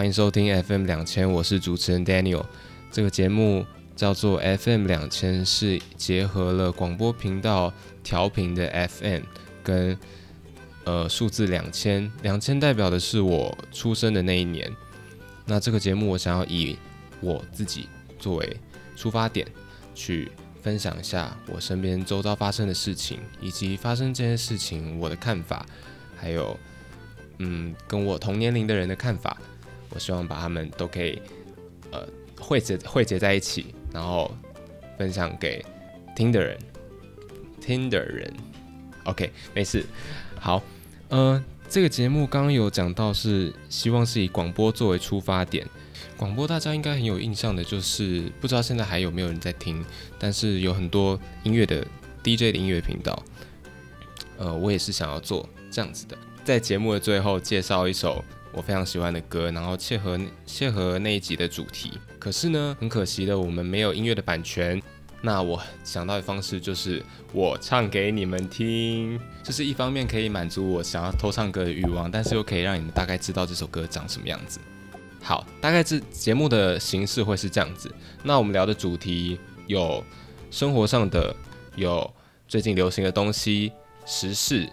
欢迎收听 FM 两千，我是主持人 Daniel。这个节目叫做 FM 两千，是结合了广播频道调频的 FM 跟呃数字两千，两千代表的是我出生的那一年。那这个节目我想要以我自己作为出发点，去分享一下我身边周遭发生的事情，以及发生这件事情我的看法，还有嗯跟我同年龄的人的看法。我希望把他们都可以呃汇结汇结在一起，然后分享给听的人，听的人。OK，没事。好，呃，这个节目刚刚有讲到是希望是以广播作为出发点。广播大家应该很有印象的，就是不知道现在还有没有人在听，但是有很多音乐的 DJ 的音乐频道。呃，我也是想要做这样子的，在节目的最后介绍一首。我非常喜欢的歌，然后切合切合那一集的主题。可是呢，很可惜的，我们没有音乐的版权。那我想到的方式就是我唱给你们听，就是一方面可以满足我想要偷唱歌的欲望，但是又可以让你们大概知道这首歌长什么样子。好，大概这节目的形式会是这样子。那我们聊的主题有生活上的，有最近流行的东西，时事。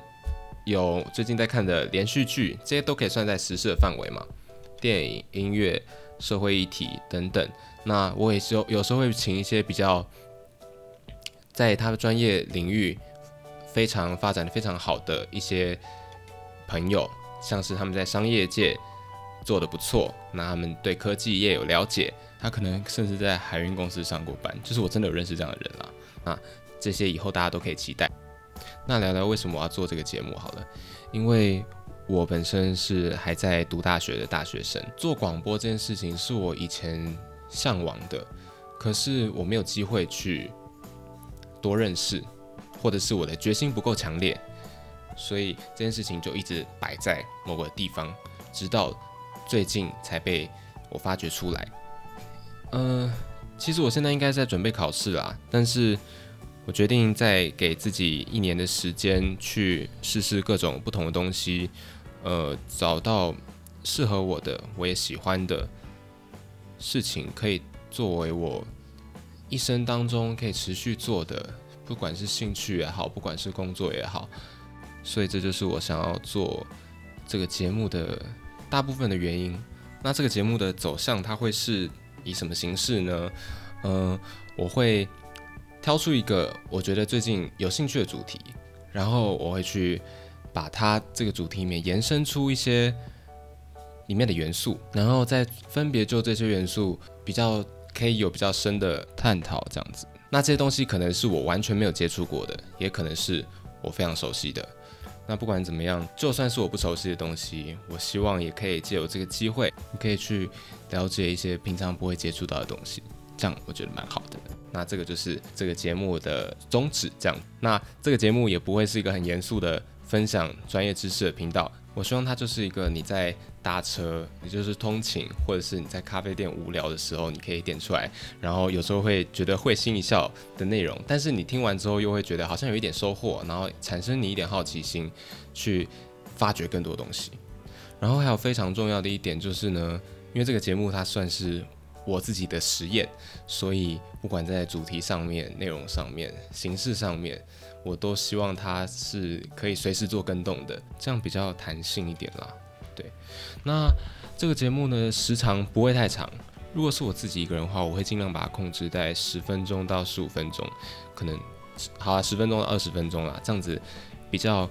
有最近在看的连续剧，这些都可以算在时事的范围嘛？电影、音乐、社会议题等等。那我也是有有时候会请一些比较在他的专业领域非常发展的非常好的一些朋友，像是他们在商业界做的不错，那他们对科技业有了解，他可能甚至在海运公司上过班，就是我真的有认识这样的人啦。那这些以后大家都可以期待。那聊聊为什么我要做这个节目好了，因为我本身是还在读大学的大学生，做广播这件事情是我以前向往的，可是我没有机会去多认识，或者是我的决心不够强烈，所以这件事情就一直摆在某个地方，直到最近才被我发掘出来。呃，其实我现在应该在准备考试啦，但是。我决定再给自己一年的时间去试试各种不同的东西，呃，找到适合我的、我也喜欢的事情，可以作为我一生当中可以持续做的，不管是兴趣也好，不管是工作也好。所以这就是我想要做这个节目的大部分的原因。那这个节目的走向，它会是以什么形式呢？嗯，我会。挑出一个我觉得最近有兴趣的主题，然后我会去把它这个主题里面延伸出一些里面的元素，然后再分别就这些元素比较可以有比较深的探讨，这样子。那这些东西可能是我完全没有接触过的，也可能是我非常熟悉的。那不管怎么样，就算是我不熟悉的东西，我希望也可以借由这个机会，你可以去了解一些平常不会接触到的东西。这样我觉得蛮好的。那这个就是这个节目的宗旨。这样，那这个节目也不会是一个很严肃的分享专业知识的频道。我希望它就是一个你在搭车，也就是通勤，或者是你在咖啡店无聊的时候，你可以点出来，然后有时候会觉得会心一笑的内容。但是你听完之后又会觉得好像有一点收获，然后产生你一点好奇心，去发掘更多东西。然后还有非常重要的一点就是呢，因为这个节目它算是。我自己的实验，所以不管在主题上面、内容上面、形式上面，我都希望它是可以随时做更动的，这样比较弹性一点啦。对，那这个节目呢，时长不会太长。如果是我自己一个人的话，我会尽量把它控制在十分钟到十五分钟，可能好啊，十分钟到二十分钟啦，这样子比较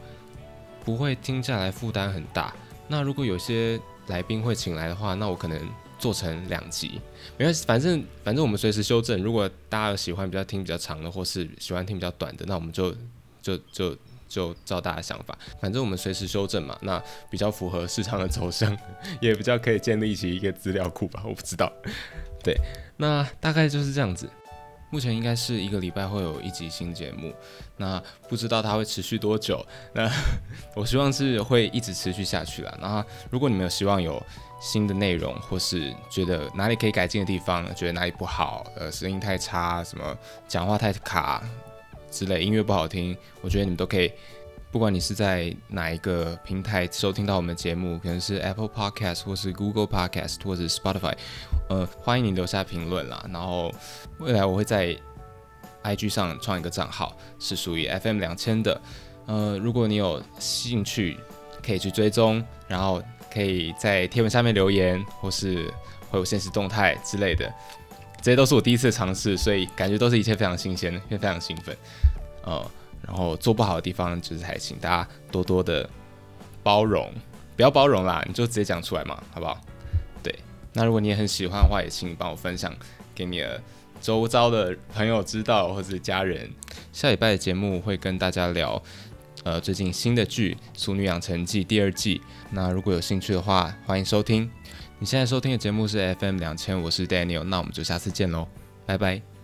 不会听下来负担很大。那如果有些来宾会请来的话，那我可能。做成两集，没关系，反正反正我们随时修正。如果大家喜欢比较听比较长的，或是喜欢听比较短的，那我们就就就就照大家想法。反正我们随时修正嘛，那比较符合市场的走向，也比较可以建立起一个资料库吧。我不知道，对，那大概就是这样子。目前应该是一个礼拜会有一集新节目，那不知道它会持续多久。那 我希望是会一直持续下去啦。然后如果你们有希望有新的内容，或是觉得哪里可以改进的地方，觉得哪里不好，呃，声音太差，什么讲话太卡之类，音乐不好听，我觉得你们都可以不管你是在哪一个平台收听到我们的节目，可能是 Apple Podcast 或是 Google Podcast 或者 Spotify，呃，欢迎你留下评论啦。然后未来我会在 IG 上创一个账号，是属于 FM 两千的。呃，如果你有兴趣，可以去追踪，然后可以在贴文下面留言，或是会有现实动态之类的。这些都是我第一次尝试，所以感觉都是一切非常新鲜，也非常兴奋。呃。然后做不好的地方，就是还请大家多多的包容，不要包容啦，你就直接讲出来嘛，好不好？对，那如果你也很喜欢的话，也请你帮我分享给你的周遭的朋友知道，或者家人。下礼拜的节目会跟大家聊，呃，最近新的剧《俗女养成记》第二季。那如果有兴趣的话，欢迎收听。你现在收听的节目是 FM 两千，我是 Daniel，那我们就下次见喽，拜拜。